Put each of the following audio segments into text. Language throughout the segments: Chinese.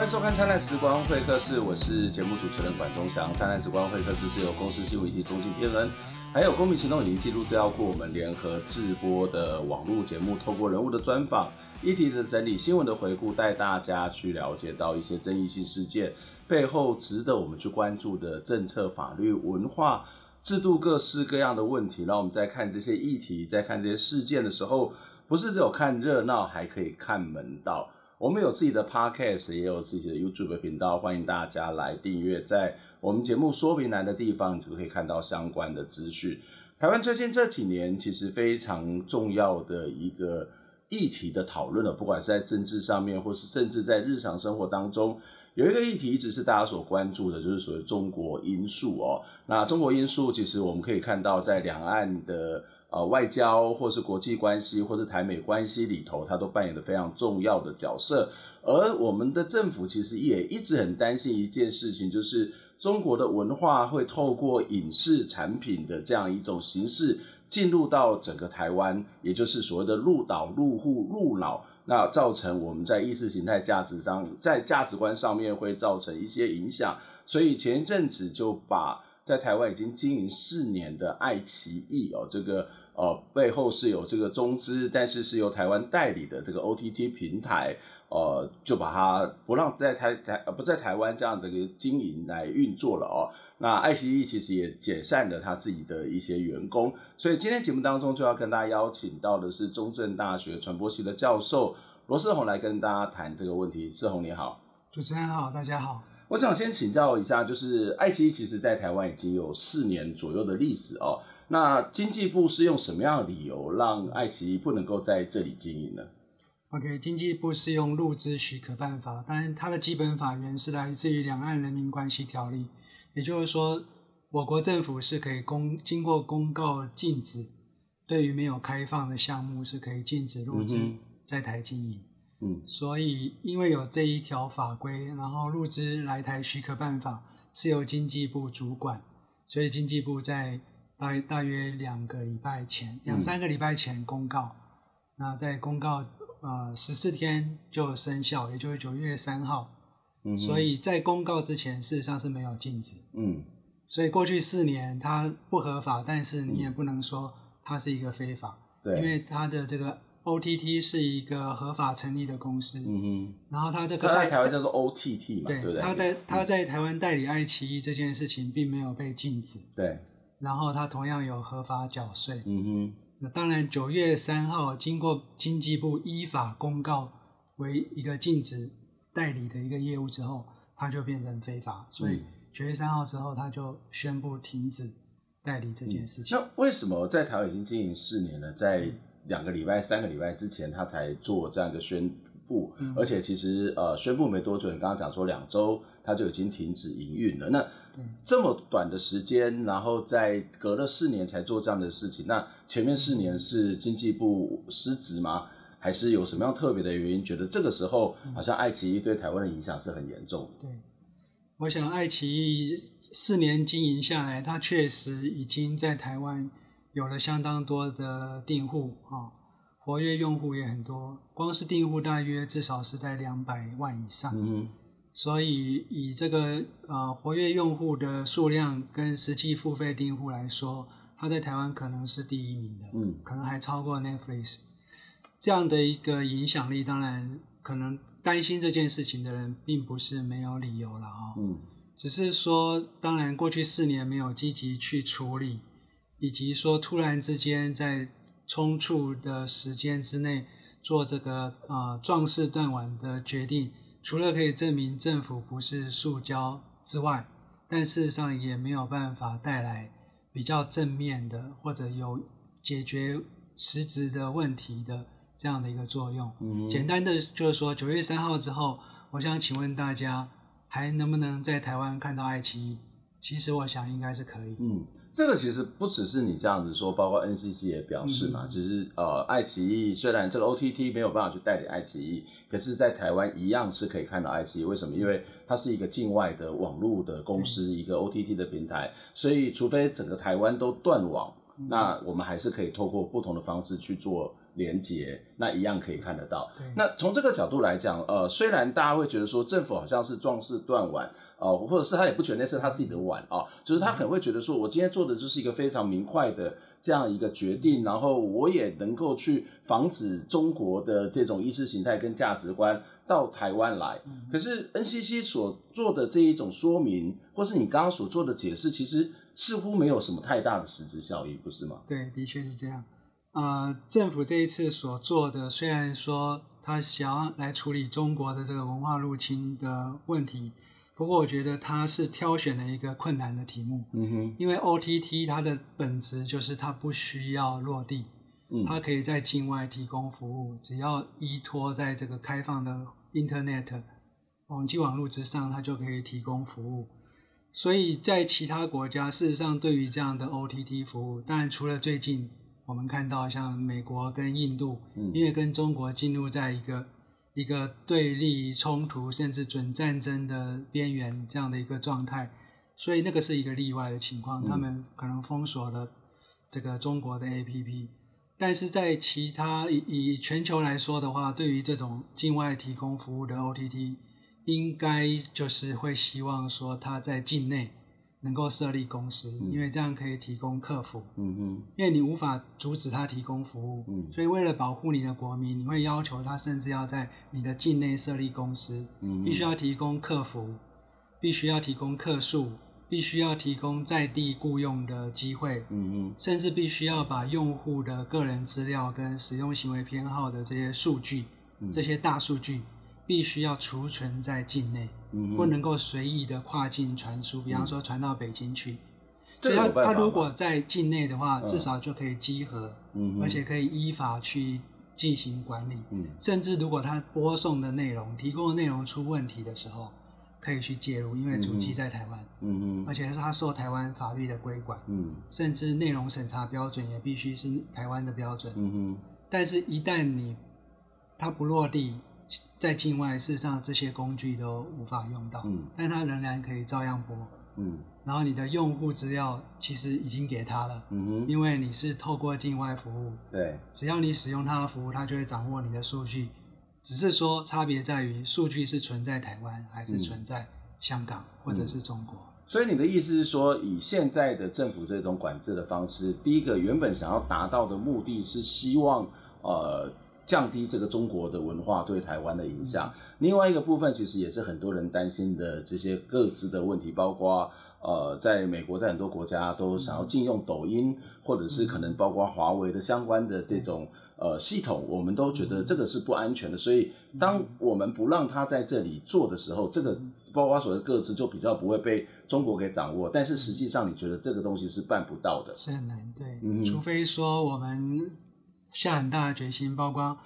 欢迎收看《灿烂时光会客室》，我是节目主持人管中祥。《灿烂时光会客室》是由公司新闻议题中心天人，还有公民行动影音记录资料库我们联合制播的网络节目，透过人物的专访、议题的整理、新闻的回顾，带大家去了解到一些争议性事件背后值得我们去关注的政策、法律、文化、制度各式各样的问题。让我们在看这些议题、在看这些事件的时候，不是只有看热闹，还可以看门道。我们有自己的 podcast，也有自己的 YouTube 频道，欢迎大家来订阅。在我们节目说明栏的地方，你就可以看到相关的资讯。台湾最近这几年其实非常重要的一个议题的讨论了，不管是在政治上面，或是甚至在日常生活当中，有一个议题一直是大家所关注的，就是所谓中国因素哦。那中国因素其实我们可以看到，在两岸的。呃，外交或是国际关系，或是台美关系里头，它都扮演了非常重要的角色。而我们的政府其实也一直很担心一件事情，就是中国的文化会透过影视产品的这样一种形式进入到整个台湾，也就是所谓的入岛、入户、入脑，那造成我们在意识形态价值上，在价值观上面会造成一些影响。所以前一阵子就把在台湾已经经营四年的爱奇艺哦，这个。呃，背后是有这个中资，但是是由台湾代理的这个 OTT 平台，呃，就把它不让在台台呃不在台湾这样的一个经营来运作了哦。那爱奇艺其实也解散了他自己的一些员工，所以今天节目当中就要跟大家邀请到的是中正大学传播系的教授罗世宏来跟大家谈这个问题。世宏你好，主持人好，大家好。我想先请教一下，就是爱奇艺其实在台湾已经有四年左右的历史哦。那经济部是用什么样的理由让爱奇艺不能够在这里经营呢？OK，经济部是用入资许可办法，当然它的基本法源是来自于《两岸人民关系条例》，也就是说，我国政府是可以公经过公告禁止，对于没有开放的项目是可以禁止入资在台经营。嗯，所以因为有这一条法规，然后入资来台许可办法是由经济部主管，所以经济部在。大大约两个礼拜前，两三个礼拜前公告，嗯、那在公告呃十四天就生效，也就是九月三号。嗯，所以在公告之前，事实上是没有禁止。嗯，所以过去四年它不合法，但是你也不能说它是一个非法。对、嗯，因为它的这个 OTT 是一个合法成立的公司。嗯哼，然后它这个在台湾叫做 OTT 嘛，对，对不对？它在它在台湾代理爱奇艺这件事情并没有被禁止。对。然后它同样有合法缴税。嗯哼。那当然，九月三号经过经济部依法公告为一个禁止代理的一个业务之后，它就变成非法。所以九月三号之后，它就宣布停止代理这件事情。嗯、那为什么在台湾已经经营四年了，在两个礼拜、三个礼拜之前，他才做这样一个宣？不，而且其实呃，宣布没多久，你刚刚讲说两周，它就已经停止营运了。那这么短的时间，然后在隔了四年才做这样的事情，那前面四年是经济部失职吗？还是有什么样特别的原因？觉得这个时候好像爱奇艺对台湾的影响是很严重的。对，我想爱奇艺四年经营下来，它确实已经在台湾有了相当多的订户啊。活跃用户也很多，光是订户大约至少是在两百万以上。嗯，所以以这个呃活跃用户的数量跟实际付费订户来说，它在台湾可能是第一名的。嗯，可能还超过 Netflix。这样的一个影响力，当然可能担心这件事情的人并不是没有理由了啊。嗯，只是说，当然过去四年没有积极去处理，以及说突然之间在。匆促的时间之内做这个啊壮士断腕的决定，除了可以证明政府不是塑胶之外，但事实上也没有办法带来比较正面的或者有解决实质的问题的这样的一个作用。嗯，简单的就是说，九月三号之后，我想请问大家，还能不能在台湾看到爱奇艺？其实我想应该是可以。嗯。这个其实不只是你这样子说，包括 NCC 也表示嘛，只、嗯、是呃，爱奇艺虽然这个 OTT 没有办法去代理爱奇艺，可是，在台湾一样是可以看到爱奇艺。为什么？因为它是一个境外的网络的公司，嗯、一个 OTT 的平台，所以除非整个台湾都断网，嗯、那我们还是可以透过不同的方式去做连接，那一样可以看得到。对那从这个角度来讲，呃，虽然大家会觉得说政府好像是壮士断腕，呃，或者是他也不觉得那是他自己的碗啊，就是他可能会觉得说，我今天做的就是一个非常明快的这样一个决定，然后我也能够去防止中国的这种意识形态跟价值观到台湾来。可是 NCC 所做的这一种说明，或是你刚刚所做的解释，其实似乎没有什么太大的实质效益，不是吗？对，的确是这样。呃，政府这一次所做的，虽然说他想要来处理中国的这个文化入侵的问题，不过我觉得他是挑选了一个困难的题目。嗯哼，因为 OTT 它的本质就是它不需要落地，嗯，它可以在境外提供服务，只要依托在这个开放的 Internet 网际网络之上，它就可以提供服务。所以在其他国家，事实上对于这样的 OTT 服务，当然除了最近。我们看到，像美国跟印度，因为跟中国进入在一个一个对立冲突，甚至准战争的边缘这样的一个状态，所以那个是一个例外的情况，他们可能封锁了这个中国的 APP。但是在其他以以全球来说的话，对于这种境外提供服务的 OTT，应该就是会希望说它在境内。能够设立公司，因为这样可以提供客服。嗯嗯，因为你无法阻止他提供服务，嗯，所以为了保护你的国民，你会要求他甚至要在你的境内设立公司，嗯，必须要提供客服，必须要提供客诉，必须要提供在地雇佣的机会，嗯嗯，甚至必须要把用户的个人资料跟使用行为偏好的这些数据，这些大数据。必须要储存在境内，嗯、不能够随意的跨境传输。比方说传到北京去，嗯、所以他他如果在境内的话，至少就可以稽核，嗯、而且可以依法去进行管理。嗯、甚至如果他播送的内容、提供的内容出问题的时候，可以去介入，因为主机在台湾，嗯、而且是他受台湾法律的规管。嗯、甚至内容审查标准也必须是台湾的标准。嗯、但是，一旦你他不落地。在境外，事实上这些工具都无法用到，嗯，但它仍然可以照样播，嗯，然后你的用户资料其实已经给他了，嗯哼，因为你是透过境外服务，对，只要你使用他的服务，他就会掌握你的数据，只是说差别在于数据是存在台湾还是存在香港或者是中国。嗯，所以你的意思是说，以现在的政府这种管制的方式，第一个原本想要达到的目的是希望，呃。降低这个中国的文化对台湾的影响。另外一个部分，其实也是很多人担心的这些各自的问题，包括呃，在美国，在很多国家都想要禁用抖音，或者是可能包括华为的相关的这种呃系统，我们都觉得这个是不安全的。所以，当我们不让他在这里做的时候，这个包括所谓的个资就比较不会被中国给掌握。但是实际上，你觉得这个东西是办不到的，是很难，对，嗯，除非说我们。下很大的决心，包括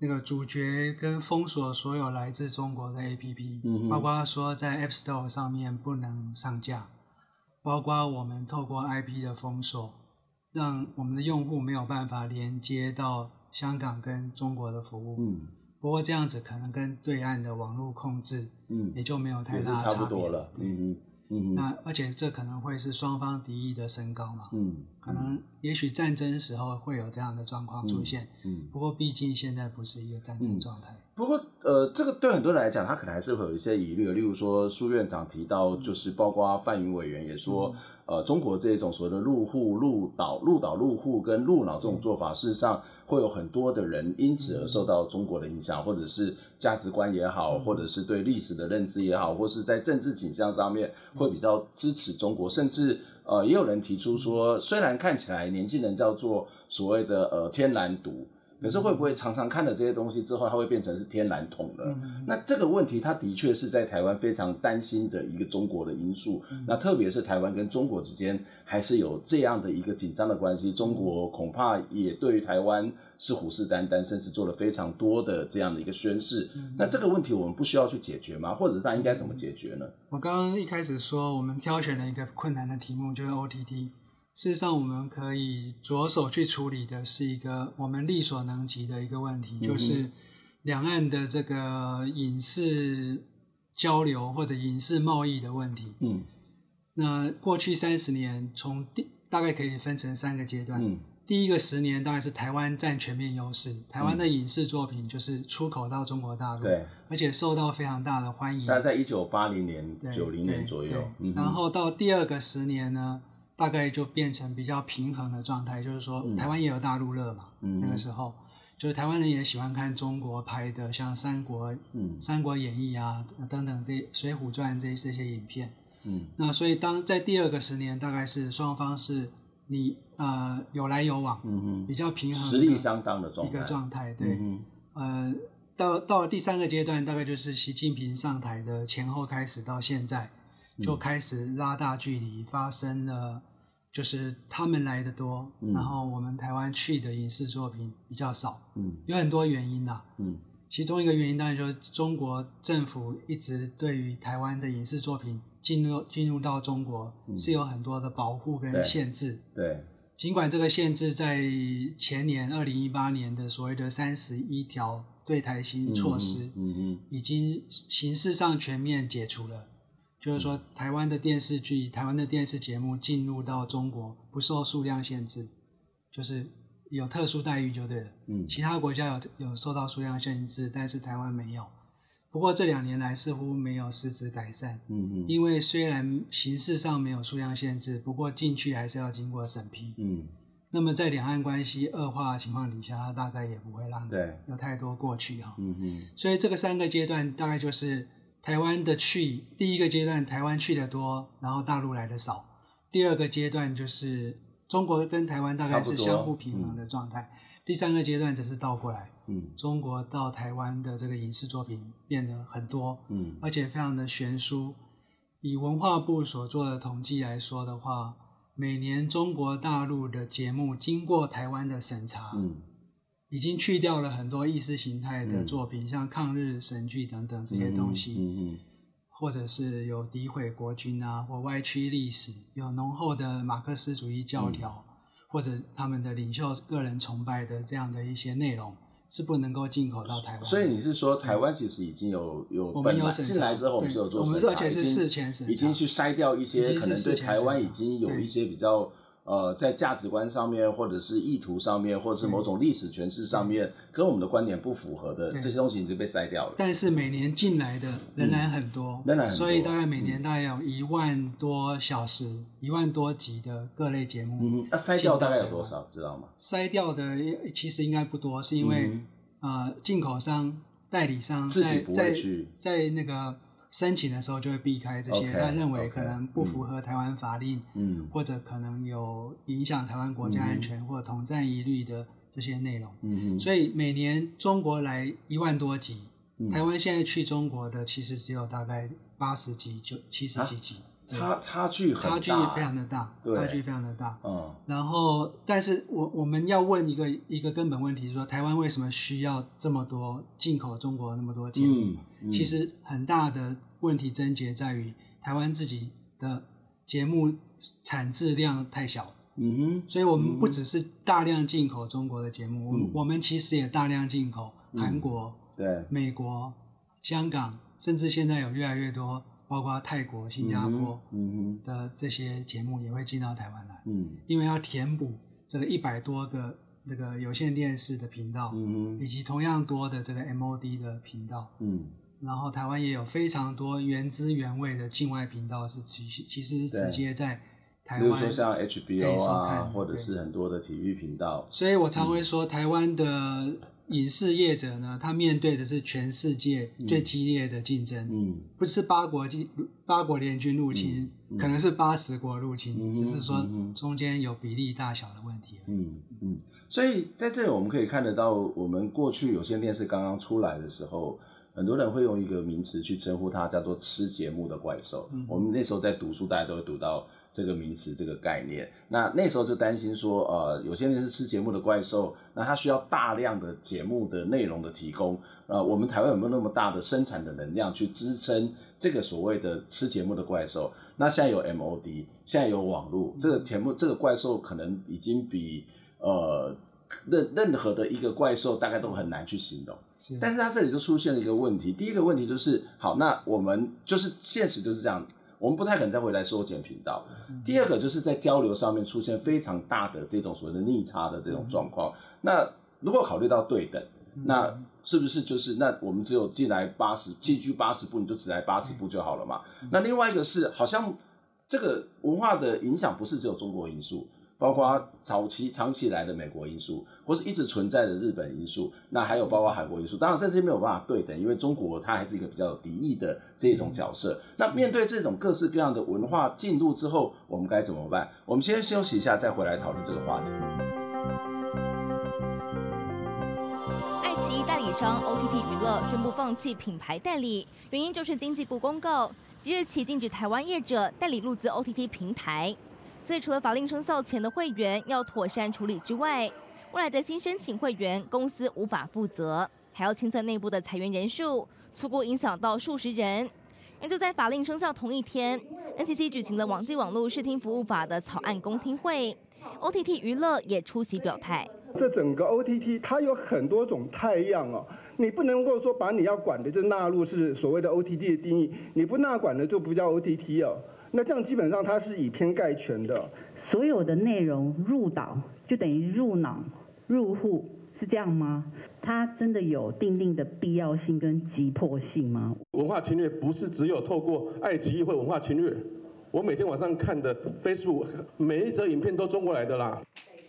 那个主角跟封锁所有来自中国的 APP，嗯，包括说在 App Store 上面不能上架，包括我们透过 IP 的封锁，让我们的用户没有办法连接到香港跟中国的服务。嗯，不过这样子可能跟对岸的网络控制，嗯，也就没有太大差别了。嗯嗯，那而且这可能会是双方敌意的升高嘛？嗯，可能也许战争时候会有这样的状况出现。嗯，嗯，不过毕竟现在不是一个战争状态。不过，呃，这个对很多人来讲，他可能还是会有一些疑虑。例如说，苏院长提到，就是包括范云委员也说，呃，中国这种所谓的入户、入岛、入岛入户跟入脑这种做法，事实上会有很多的人因此而受到中国的影响，或者是价值观也好，或者是对历史的认知也好，或是在政治倾向上面会比较支持中国，甚至呃，也有人提出说，虽然看起来年轻人叫做所谓的呃天然独。可是会不会常常看了这些东西之后，它会变成是天然桶了？嗯、那这个问题，它的确是在台湾非常担心的一个中国的因素。嗯、那特别是台湾跟中国之间还是有这样的一个紧张的关系，中国恐怕也对于台湾是虎视眈眈，甚至做了非常多的这样的一个宣示。嗯、那这个问题我们不需要去解决吗？或者是它应该怎么解决呢？我刚刚一开始说，我们挑选了一个困难的题目，就是 OTT。事实上，我们可以着手去处理的是一个我们力所能及的一个问题，就是两岸的这个影视交流或者影视贸易的问题。嗯，那过去三十年，从第大概可以分成三个阶段。嗯，第一个十年当然是台湾占全面优势，台湾的影视作品就是出口到中国大陆，对，而且受到非常大的欢迎。大概在一九八零年、九零年左右，嗯，然后到第二个十年呢，大概就变成比较平衡的状态，就是说台湾也有大陆热嘛，嗯，那个时候就是台湾人也喜欢看中国拍的像三国、嗯，《三国演义》啊等等这《水浒传》这这些影片，嗯，那所以当在第二个十年，大概是双方是。你呃有来有往，嗯嗯，比较平衡，实力相当的状态，一个状态，对，嗯、呃，到到了第三个阶段，大概就是习近平上台的前后开始到现在，就开始拉大距离，发生了就是他们来的多，嗯、然后我们台湾去的影视作品比较少，嗯，有很多原因呐，嗯，其中一个原因当然就是中国政府一直对于台湾的影视作品。进入进入到中国是有很多的保护跟限制，嗯、对，对，尽管这个限制在前年二零一八年的所谓的三十一条对台新措施，嗯嗯，嗯，已经形式上全面解除了，嗯、就是说台湾的电视剧、台湾的电视节目进入到中国不受数量限制，就是有特殊待遇就对了，嗯，其他国家有有受到数量限制，但是台湾没有。不过这两年来似乎没有实质改善，嗯嗯，因为虽然形式上没有数量限制，不过进去还是要经过审批，嗯，那么在两岸关系恶化的情况底下，它大概也不会让对。有太多过去哈，嗯嗯，所以这个三个阶段大概就是台湾的去第一个阶段，台湾去的多，然后大陆来的少，第二个阶段就是中国跟台湾大概是相互平衡的状态。第三个阶段则是倒过来，嗯，中国到台湾的这个影视作品变得很多，嗯，而且非常的悬殊。以文化部所做的统计来说的话，每年中国大陆的节目经过台湾的审查，嗯，已经去掉了很多意识形态的作品，嗯，像抗日神剧等等这些东西，嗯，嗯，嗯，或者是有诋毁国军啊，或歪曲历史，有浓厚的马克思主义教条。嗯或者他们的领袖个人崇拜的这样的一些内容是不能够进口到台湾。所以你是说台湾其实已经有有我们有进来之后，我们就有做审查，我们而且是事前审查，已经去筛掉一些可能对台湾已经有一些比较。呃，在价值观上面，或者是意图上面，或者是某种历史诠释上面，跟我们的观点不符合的这些东西，已经被筛掉了。但是每年进来的仍然很多，仍然很多，所以大概每年大概有一万多小时、嗯、一万多集的各类节目。嗯，那筛掉大概有多少？知道吗？筛掉的其实应该不多，是因为、嗯、呃，进口商、代理商在在在那个。申请的时候就会避开这些，他、认为可能不符合台湾法令，嗯，或者可能有影响台湾国家安全、嗯、或统战疑虑的这些内容，嗯嗯，所以每年中国来一万多集，嗯、台湾现在去中国的其实只有大概八十集就七十几集。啊差差距很大，差距非常的大，差距非常的大。嗯，然后，但是我我们要问一个一个根本问题，是说台湾为什么需要这么多进口中国那么多节目？嗯，嗯，其实很大的问题症结在于台湾自己的节目产质量太小。嗯哼，所以我们不只是大量进口中国的节目，嗯，我们其实也大量进口韩国、嗯、对美国、香港，甚至现在有越来越多。包括泰国、新加坡的这些节目也会进到台湾来，嗯，因为要填补这个一百多个这个有线电视的频道，嗯，以及同样多的这个 MOD 的频道，嗯，然后台湾也有非常多原汁原味的境外频道是其其实直接在台湾，比如说像 HBO 啊，或者是很多的体育频道，所以我常会说台湾的。影视业者呢，他面对的是全世界最激烈的竞争，嗯，不是八国进八国联军入侵，嗯嗯、可能是八十国入侵，嗯、只是说中间有比例大小的问题而已。嗯嗯，所以在这里我们可以看得到，我们过去有线电视刚刚出来的时候，很多人会用一个名词去称呼它，叫做“吃节目的怪兽”嗯。我们那时候在读书，大家都会读到。这个名词，这个概念，那那时候就担心说，呃，有些人是吃节目的怪兽，那他需要大量的节目的内容的提供，呃，我们台湾有没有那么大的生产的能量去支撑这个所谓的吃节目的怪兽？那现在有 MOD，现在有网络，这个节目这个怪兽可能已经比呃任任何的一个怪兽大概都很难去形容。是，但是它这里就出现了一个问题，第一个问题就是，好，那我们就是现实就是这样。我们不太可能再回来缩减频道。第二个就是在交流上面出现非常大的这种所谓的逆差的这种状况。那如果考虑到对等，那是不是就是那我们只有进来八十，进去八十步，你就只来八十步就好了嘛？那另外一个是好像这个文化的影响不是只有中国因素。包括早期长期以来的美国因素，或是一直存在的日本因素，那还有包括韩国因素。当然，这些没有办法对等，因为中国它还是一个比较有敌意的这种角色。嗯、那面对这种各式各样的文化进入之后，我们该怎么办？我们先休息一下，再回来讨论这个话题。爱奇艺代理商 OTT 娱乐宣布放弃品牌代理，原因就是经济部公告即日起禁止台湾业者代理入资 OTT 平台。所以，除了法令生效前的会员要妥善处理之外，未来的新申请会员公司无法负责，还要清算内部的裁员人数，初步影响到数十人。那就在法令生效同一天，NCC 举行了网际网络视听服务法的草案公听会，OTT 娱乐也出席表态。这整个 OTT 它有很多种态样哦，你不能够说把你要管的就纳入是所谓的 OTT 的定义，你不纳管的就不叫 OTT 哦。那这样基本上它是以偏概全的，所有的内容入岛就等于入脑入户，是这样吗？它真的有定定的必要性跟急迫性吗？文化侵略不是只有透过爱奇艺会文化侵略，我每天晚上看的 Facebook 每一则影片都中过来的啦。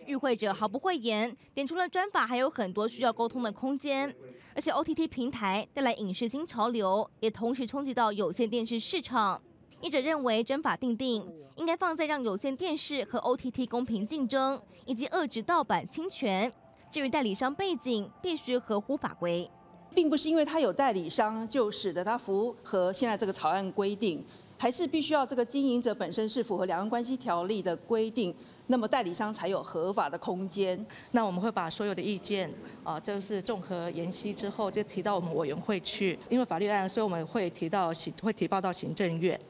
与会者毫不讳言，点出了专法还有很多需要沟通的空间，而且 OTT 平台带来影视新潮流，也同时冲击到有线电视市场。业者认为，真法定定应该放在让有线电视和 OTT 公平竞争，以及遏制盗版侵权。至于代理商背景，必须合乎法规，并不是因为他有代理商就使得他符合现在这个草案规定，还是必须要这个经营者本身是符合两岸关系条例的规定，那么代理商才有合法的空间。那我们会把所有的意见啊，就是综合研析之后，就提到我们委员会去，因为法律案，所以我们会提到行，会提报到行政院。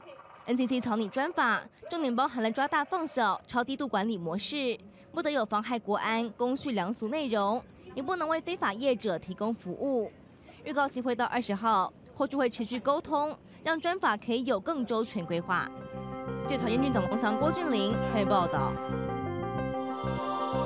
NCC 草拟专法，重点包含了抓大放小、超低度管理模式，不得有妨害国安、公序良俗内容，也不能为非法业者提供服务。预告期会到二十号，后续会持续沟通，让专法可以有更周全规划。记者曹彦君、总龙翔、郭俊麟欢迎报道。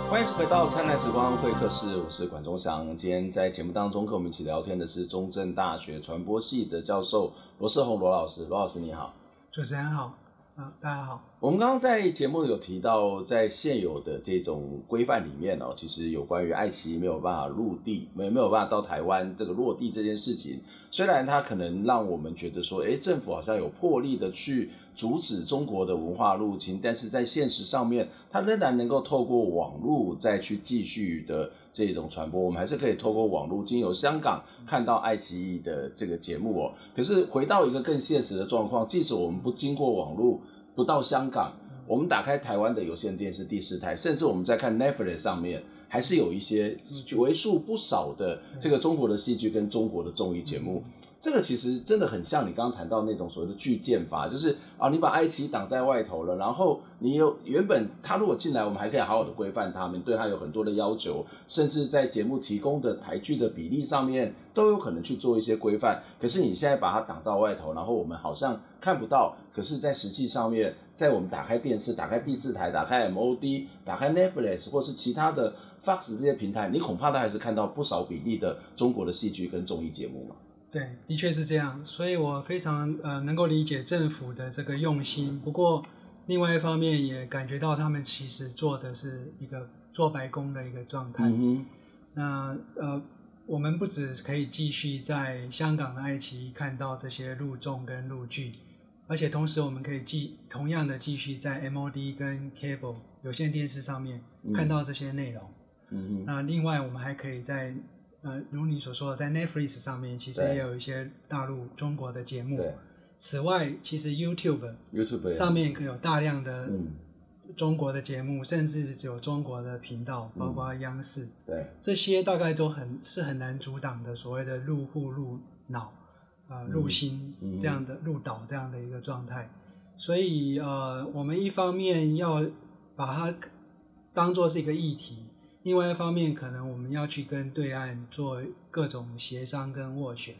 欢迎回到灿烂时光会客室，我是管中祥。今天在节目当中跟我们一起聊天的是中正大学传播系的教授罗世宏罗老师，罗老师你好。主持人好，啊，大家好。我们刚刚在节目有提到，在现有的这种规范里面哦，其实有关于爱奇艺没有办法落地，没没有办法到台湾这个落地这件事情，虽然它可能让我们觉得说，哎，政府好像有魄力的去阻止中国的文化入侵，但是在现实上面，它仍然能够透过网络再去继续的。这种传播，我们还是可以透过网络，经由香港看到爱奇艺的这个节目哦。可是回到一个更现实的状况，即使我们不经过网络，不到香港，我们打开台湾的有线电视第四台，甚至我们在看 Netflix 上面，还是有一些为数不少的这个中国的戏剧跟中国的综艺节目。这个其实真的很像你刚刚谈到那种所谓的拒建法，就是啊，你把爱奇艺挡在外头了，然后你有原本他如果进来，我们还可以好好的规范他们，对他有很多的要求，甚至在节目提供的台剧的比例上面都有可能去做一些规范。可是你现在把它挡到外头，然后我们好像看不到，可是，在实际上面，在我们打开电视、打开第四台、打开 MOD、打开 Netflix 或是其他的 Fox 这些平台，你恐怕都还是看到不少比例的中国的戏剧跟综艺节目嘛。对，的确是这样，所以我非常呃能够理解政府的这个用心。不过，另外一方面也感觉到他们其实做的是一个做白工的一个状态。嗯。那呃，我们不只可以继续在香港的爱奇艺看到这些录综跟录剧，而且同时我们可以继同样的继续在 MOD 跟 Cable 有线电视上面看到这些内容。嗯哼。那另外我们还可以在呃，如你所说的，在 Netflix 上面其实也有一些大陆中国的节目。对。此外，其实 YouTube YouTube 上面可有大量的中国的节目，甚至有中国的频道，包括央视。对。这些大概都很是很难阻挡的，所谓的入户入脑啊、呃、入心这样的入岛这样的一个状态。所以呃，我们一方面要把它当做是一个议题。另外一方面，可能我们要去跟对岸做各种协商跟斡旋，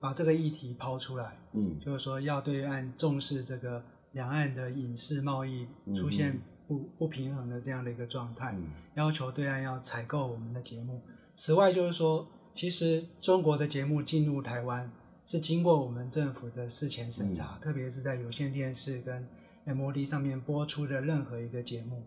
把这个议题抛出来。嗯，就是说要对岸重视这个两岸的影视贸易出现不不平衡的这样的一个状态，嗯、要求对岸要采购我们的节目。此外，就是说，其实中国的节目进入台湾是经过我们政府的事前审查，嗯、特别是在有线电视跟 MOD 上面播出的任何一个节目，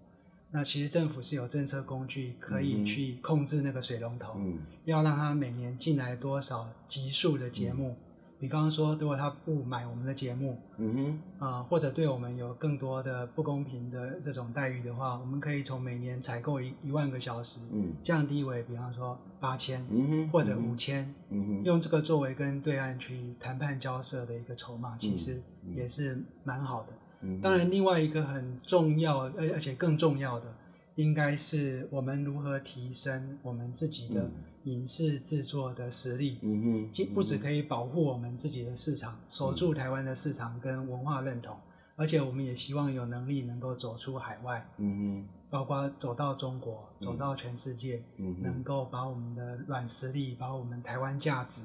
那其实政府是有政策工具可以去控制那个水龙头，嗯、要让它每年进来多少集数的节目。嗯。比方说，如果他不买我们的节目，嗯哼，啊、呃，或者对我们有更多的不公平的这种待遇的话，我们可以从每年采购一一万个小时，嗯，降低为比方说八千，嗯哼，或者五千，嗯哼，用这个作为跟对岸去谈判交涉的一个筹码，其实也是蛮好的。嗯，当然，另外一个很重要，而而且更重要的，应该是我们如何提升我们自己的、嗯。影视制作的实力，嗯哼，既不只可以保护我们自己的市场，嗯、守住台湾的市场跟文化认同，嗯、而且我们也希望有能力能够走出海外，嗯哼，包括走到中国，走到全世界，嗯哼，能够把我们的软实力，把我们台湾价值，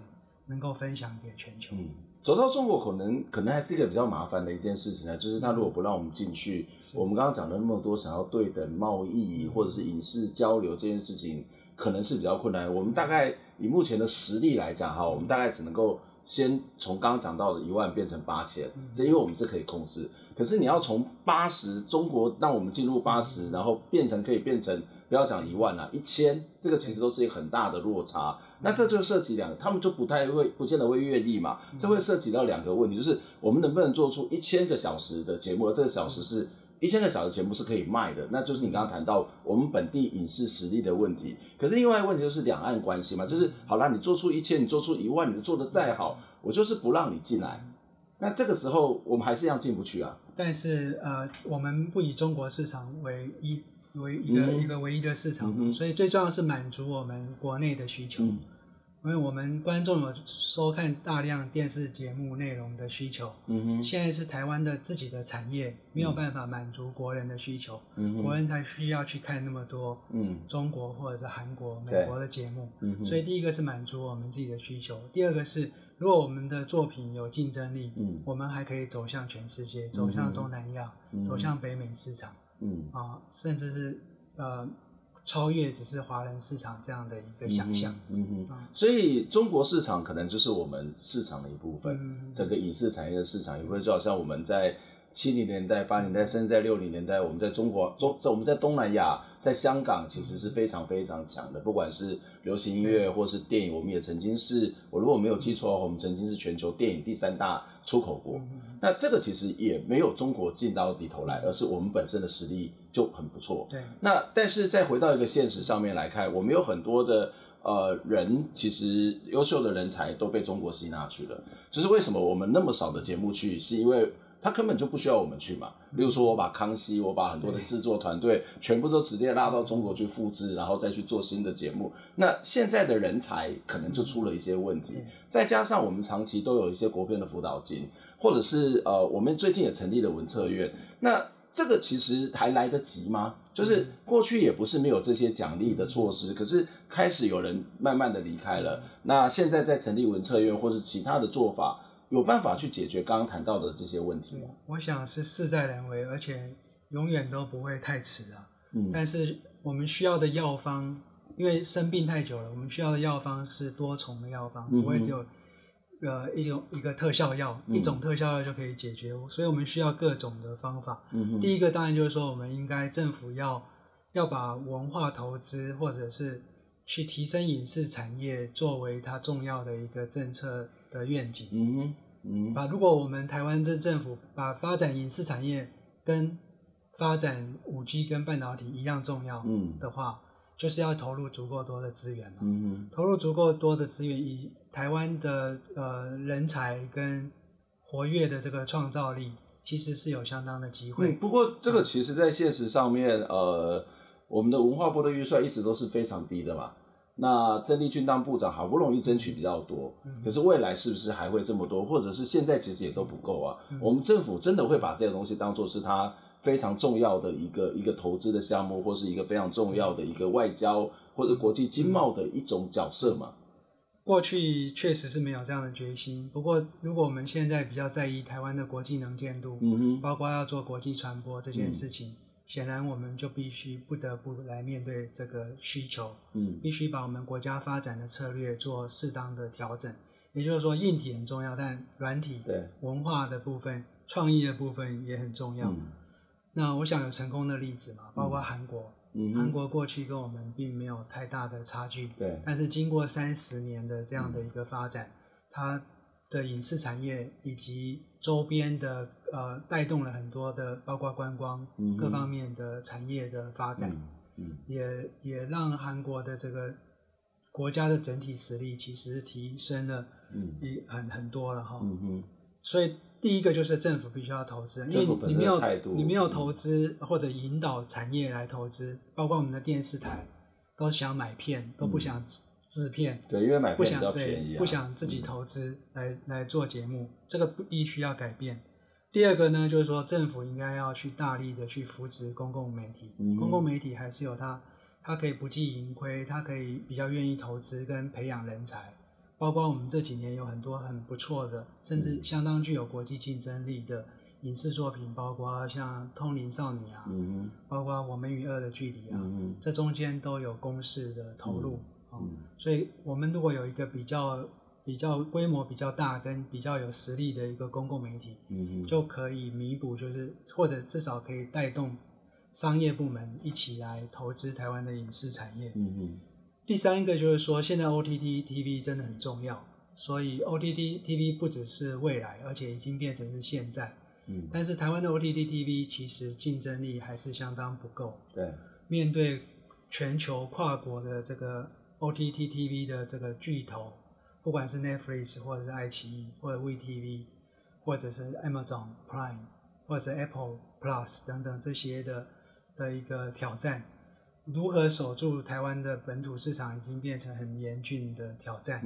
能够分享给全球。嗯，走到中国可能可能还是一个比较麻烦的一件事情呢，就是他如果不让我们进去，我们刚刚讲了那么多想要对等贸易或者是影视交流这件事情。可能是比较困难。我们大概以目前的实力来讲，哈，我们大概只能够先从刚刚讲到的一万变成八千，这因为我们这可以控制。可是你要从八十，中国让我们进入八十，然后变成可以变成不要讲一万了，一千，这个其实都是一个很大的落差。那这就涉及两个，他们就不太会，不见得会愿意嘛。这会涉及到两个问题，就是我们能不能做出一千个小时的节目，而这个小时是。一千个小时节目是可以卖的，那就是你刚刚谈到我们本地影视实力的问题。可是另外一个问题就是两岸关系嘛，就是好啦，你做出一千，你做出一万，你做的再好，我就是不让你进来。那这个时候我们还是一样进不去啊。但是呃，我们不以中国市场为一为一个、嗯、一个唯一的市场，嗯、所以最重要是满足我们国内的需求。嗯因为我们观众有收看大量电视节目内容的需求，嗯哼，现在是台湾的自己的产业没有办法满足国人的需求，嗯哼，国人才需要去看那么多，嗯，中国或者是韩国、美国的节目，嗯哼，所以第一个是满足我们自己的需求，第二个是如果我们的作品有竞争力，嗯，我们还可以走向全世界，走向东南亚，嗯，走向北美市场，嗯，啊，甚至是呃。超越只是华人市场这样的一个想象，嗯哼，嗯哼，所以中国市场可能就是我们市场的一部分，嗯、整个影视产业的市场也会就好像我们在七零年代、八零年代，甚至在六零年代，我们在中国中在我们在东南亚，在香港其实是非常非常强的，不管是流行音乐或是电影，我们也曾经是，我如果没有记错的话，我们曾经是全球电影第三大出口国。那这个其实也没有中国进到底头来，而是我们本身的实力就很不错。对。那但是再回到一个现实上面来看，我们有很多的呃人，其实优秀的人才都被中国吸纳去了。就是为什么我们那么少的节目去，是因为他根本就不需要我们去嘛。例如说，我把康熙，我把很多的制作团队全部都直接拉到中国去复制，然后再去做新的节目。那现在的人才可能就出了一些问题，再加上我们长期都有一些国片的辅导金。或者是呃，我们最近也成立了文策院，那这个其实还来得及吗？就是过去也不是没有这些奖励的措施，可是开始有人慢慢的离开了。那现在在成立文策院或是其他的做法，有办法去解决刚刚谈到的这些问题吗？我想是事在人为，而且永远都不会太迟啊。嗯，但是我们需要的药方，因为生病太久了，我们需要的药方是多重的药方，不会只有。呃，一种一个特效药，嗯、一种特效药就可以解决，所以我们需要各种的方法。第一个当然就是说，我们应该政府要要把文化投资或者是去提升影视产业作为它重要的一个政策的愿景。嗯哼，嗯，把如果我们台湾这政府把发展影视产业跟发展五 G 跟半导体一样重要的话。嗯就是要投入足够多的资源嘛，嗯，投入足够多的资源，以台湾的呃人才跟活跃的这个创造力，其实是有相当的机会。嗯，不过这个其实在现实上面，呃，我们的文化部的预算一直都是非常低的嘛。那郑丽君当部长好不容易争取比较多，可是未来是不是还会这么多，或者是现在其实也都不够啊？我们政府真的会把这个东西当做是他非常重要的一个一个投资的项目，或是一个非常重要的一个外交或者国际经贸的一种角色吗？过去确实是没有这样的决心。不过，如果我们现在比较在意台湾的国际能见度，嗯哼，包括要做国际传播这件事情，嗯、显然我们就必须不得不来面对这个需求。嗯，必须把我们国家发展的策略做适当的调整。也就是说，硬体很重要，但软体、对文化的部分、创意的部分也很重要。嗯、那我想有成功的例子嘛，包括韩国。嗯，韩国过去跟我们并没有太大的差距，对。但是经过三十年的这样的一个发展，嗯、它的影视产业以及周边的呃带动了很多的，包括观光、嗯、各方面的产业的发展，也也让韩国的这个国家的整体实力其实提升了，嗯，一很很多了哈，嗯，所以。第一个就是政府必须要投资，因为你没有你没有投资或者引导产业来投资，包括我们的电视台都想买片，都不想制片，对，因为买片不想对不想自己投资来来做节目，这个必须要改变。第二个呢，就是说政府应该要去大力的去扶持公共媒体，公共媒体还是有它，它可以不计盈亏，它可以比较愿意投资跟培养人才。包括我们这几年有很多很不错的，甚至相当具有国际竞争力的影视作品，包括像《通灵少女》啊，嗯，包括《我们与恶的距离》啊，嗯，这中间都有公式的投入，嗯，哦，所以我们如果有一个比较比较规模比较大跟比较有实力的一个公共媒体，嗯，就可以弥补，就是或者至少可以带动商业部门一起来投资台湾的影视产业，嗯。第三个就是说，现在 OTT TV 真的很重要，所以 OTT TV 不只是未来，而且已经变成是现在。嗯，但是台湾的 OTT TV 其实竞争力还是相当不够。对，面对全球跨国的这个 OTT TV 的这个巨头，不管是 Netflix 或者是爱奇艺，或者 VTV，或者是 Amazon Prime，或者是 Apple Plus 等等这些的的一个挑战。如何守住台湾的本土市场，已经变成很严峻的挑战。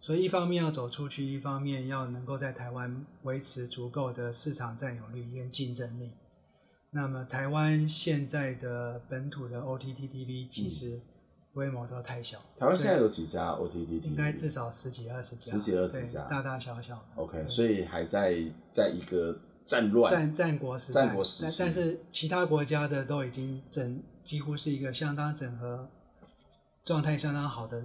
所以一方面要走出去，一方面要能够在台湾维持足够的市场占有率跟竞争力。那么台湾现在的本土的 OTT TV 其实规模都太小。台湾现在有几家 OTT 应该至少十几二十家。十几二十家，大大小小。OK，所以还在在一个战乱战战国时代。战国时期。但是其他国家的都已经整。几乎是一个相当整合状态相当好的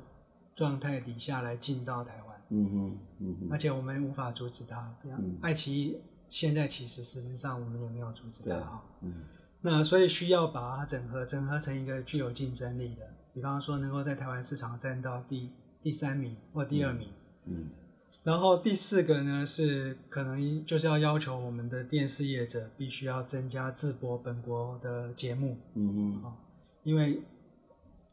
状态底下来进到台湾，嗯哼，嗯哼，而且我们无法阻止它。比方爱奇艺现在其实实质上我们也没有阻止它哈，嗯，那所以需要把它整合，整合成一个具有竞争力的，比方说能够在台湾市场占到第第三名或第二名，嗯。嗯然后第四个呢，是可能就是要要求我们的电视业者必须要增加自播本国的节目，嗯嗯，因为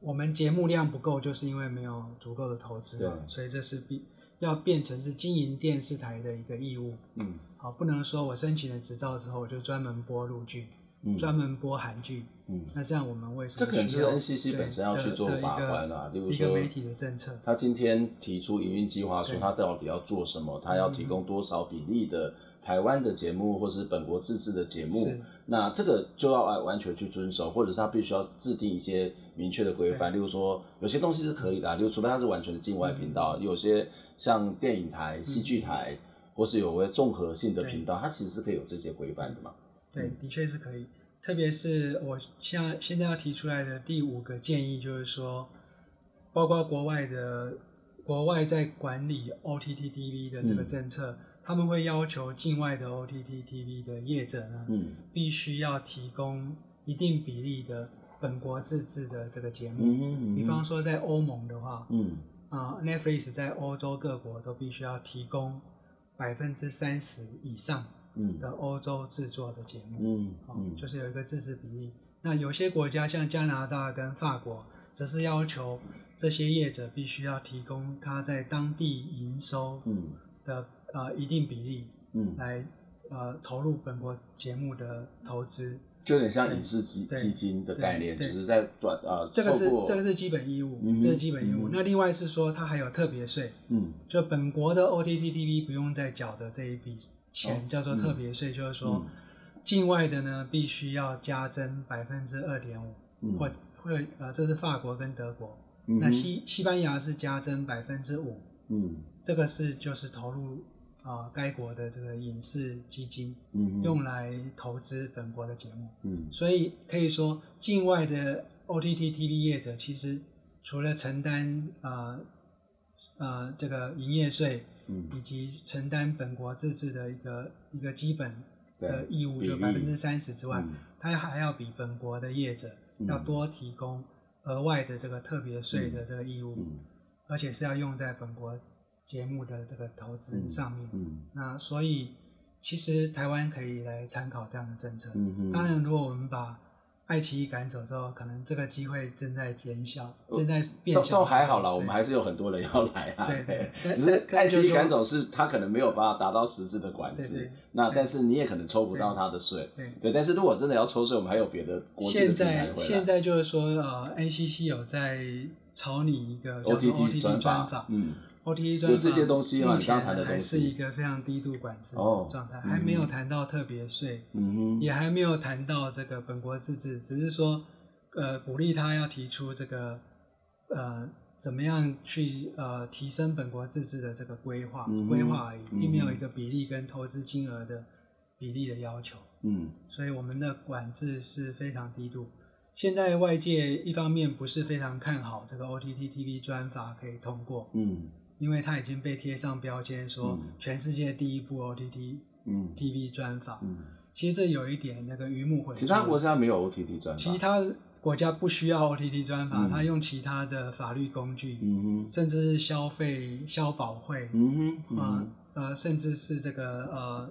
我们节目量不够，就是因为没有足够的投资，对，所以这是必要变成是经营电视台的一个义务，嗯，好，不能说我申请了执照之后我就专门播陆剧。嗯、专门播韩剧，嗯，那这样我们为什么？这可能就是 NCC 本身要去做把关啊，例如说媒体的政策。他今天提出营运计划，说他到底要做什么，他要提供多少比例的台湾的节目，或是本国自制的节目，那这个就要完全去遵守，或者是他必须要制定一些明确的规范。例如说，有些东西是可以的，例如除非它是完全的境外频道，嗯、有些像电影台、戏剧台，嗯、或是有个综合性的频道，它其实是可以有这些规范的嘛。对，的确是可以。特别是我现现在要提出来的第五个建议，就是说，包括国外的国外在管理 OTT TV 的这个政策，嗯、他们会要求境外的 OTT TV 的业者呢，嗯、必须要提供一定比例的本国自制的这个节目。比方说在欧盟的话，嗯、啊，Netflix 在欧洲各国都必须要提供百分之三十以上。的欧洲制作的节目，嗯，嗯，就是有一个自制比例。那有些国家像加拿大跟法国，则是要求这些业者必须要提供他在当地营收的、嗯、呃一定比例，嗯，来呃投入本国节目的投资，就有点像影视基基金的概念，就是在转呃，这个是这个是基本义务，嗯、这是基本义务。嗯、那另外是说，它还有特别税，嗯，就本国的 OTT TV 不用再缴的这一笔。钱叫做特别税，就是说，境外的呢必须要加征百分之二点五，或会呃这是法国跟德国，那西西班牙是加征百分之五，嗯，这个是就是投入啊、呃、该国的这个影视基金，嗯，用来投资本国的节目，嗯，所以可以说境外的 OTT TV 业者其实除了承担啊呃，呃这个营业税，嗯，以及承担本国自治的一个一个基本的义务，就百分之三十之外，它、嗯、还要比本国的业者要多提供额外的这个特别税的这个义务。而且是要用在本国节目的这个投资上面，那所以其实台湾可以来参考这样的政策。当然，如果我们把爱奇艺赶走之后，可能这个机会正在减小，正在变小。都还好啦，我们还是有很多人要来啊。对对。只是爱奇艺赶走是，他可能没有办法达到实质的管制。那但是你也可能抽不到他的税。对对，但是如果真的要抽税，我们还有别的国际的平台现在现在就是说，呃，NCC 有在。炒你一个 OTT 专法，嗯，OTT 专法有这些东西吗？你刚谈的东西还是一个非常低度管制的状态，哦、还没有谈到特别税，也还没有谈到这个本国自治，只是说，呃，鼓励他要提出这个，呃，怎么样去呃提升本国自治的这个规划，规、嗯、划而已，并没有一个比例跟投资金额的比例的要求，嗯，所以我们的管制是非常低度。现在外界一方面不是非常看好这个 OTT TV 专法可以通过，嗯，因为它已经被贴上标签说全世界第一部 OTT 嗯。TV 专访，嗯，其实这有一点那个鱼目混珠。其他国家没有 OTT 专访，其他国家不需要 OTT 专访，它、嗯、用其他的法律工具，甚至是消费消保会，嗯哼，嗯甚至是这个呃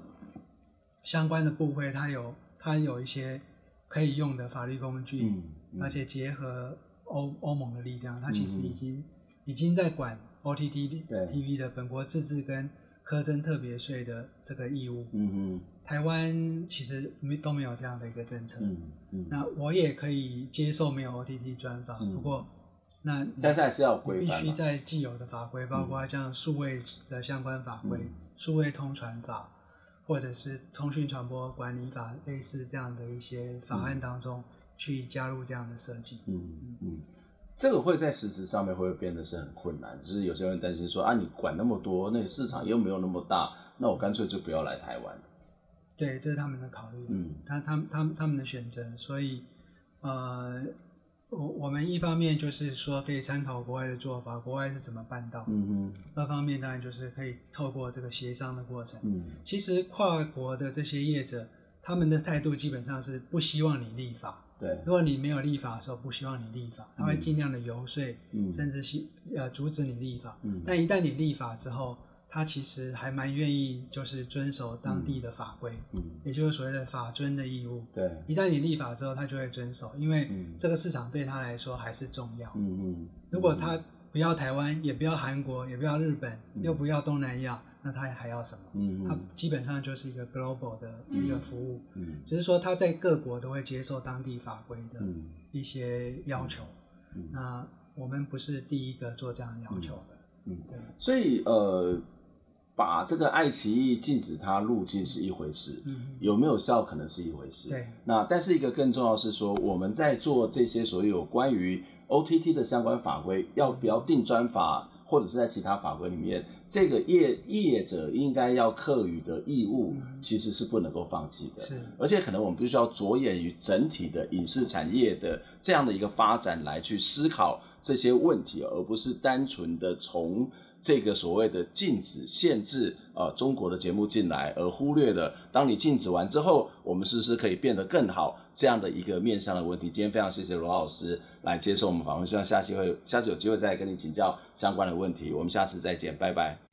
相关的部会，它有它有一些。可以用的法律工具，而且结合欧欧盟的力量，它其实已经、嗯、已经在管 OTT TV 的本国自治跟苛征特别税的这个义务。嗯嗯、台湾其实没都没有这样的一个政策。嗯嗯、那我也可以接受没有 OTT 专法，嗯、不过那但是还是要规范，必须在既有的法规，包括像数位的相关法规、数、嗯、位通传法。或者是通讯传播管理法类似这样的一些法案当中去加入这样的设计。嗯嗯，这个会在实质上面会变得是很困难？就是有些人担心说啊，你管那么多，那市场又没有那么大，那我干脆就不要来台湾。对，这是他们的考虑。嗯，他他他们他们的选择，所以呃。我我们一方面就是说可以参考国外的做法，国外是怎么办到？嗯嗯。二方面当然就是可以透过这个协商的过程。嗯。其实跨国的这些业者，他们的态度基本上是不希望你立法。对。如果你没有立法的时候，不希望你立法，他会尽量的游说，嗯，甚至是呃阻止你立法。嗯。但一旦你立法之后，他其实还蛮愿意，就是遵守当地的法规，嗯，也就是所谓的法遵的义务。对，一旦你立法之后，他就会遵守，因为这个市场对他来说还是重要。嗯嗯。如果他不要台湾，也不要韩国，也不要日本，又不要东南亚，那他还要什么？嗯嗯。他基本上就是一个 global 的一个服务。嗯。只是说他在各国都会接受当地法规的一些要求。嗯。那我们不是第一个做这样的要求的。嗯。对。所以呃。把这个爱奇艺禁止它入境是一回事，嗯，有没有效可能是一回事。对，那但是一个更重要的是说，我们在做这些所有关于 OTT 的相关法规，要不要定专法，或者是在其他法规里面，这个业业者应该要课予的义务，其实是不能够放弃的。是，而且可能我们必须要着眼于整体的影视产业的这样的一个发展来去思考这些问题，而不是单纯的从。这个所谓的禁止、限制，呃，中国的节目进来，而忽略了当你禁止完之后，我们是不是可以变得更好这样的一个面向的问题。今天非常谢谢罗老师来接受我们访问，希望下期会下次有机会再跟你请教相关的问题。我们下次再见，拜拜。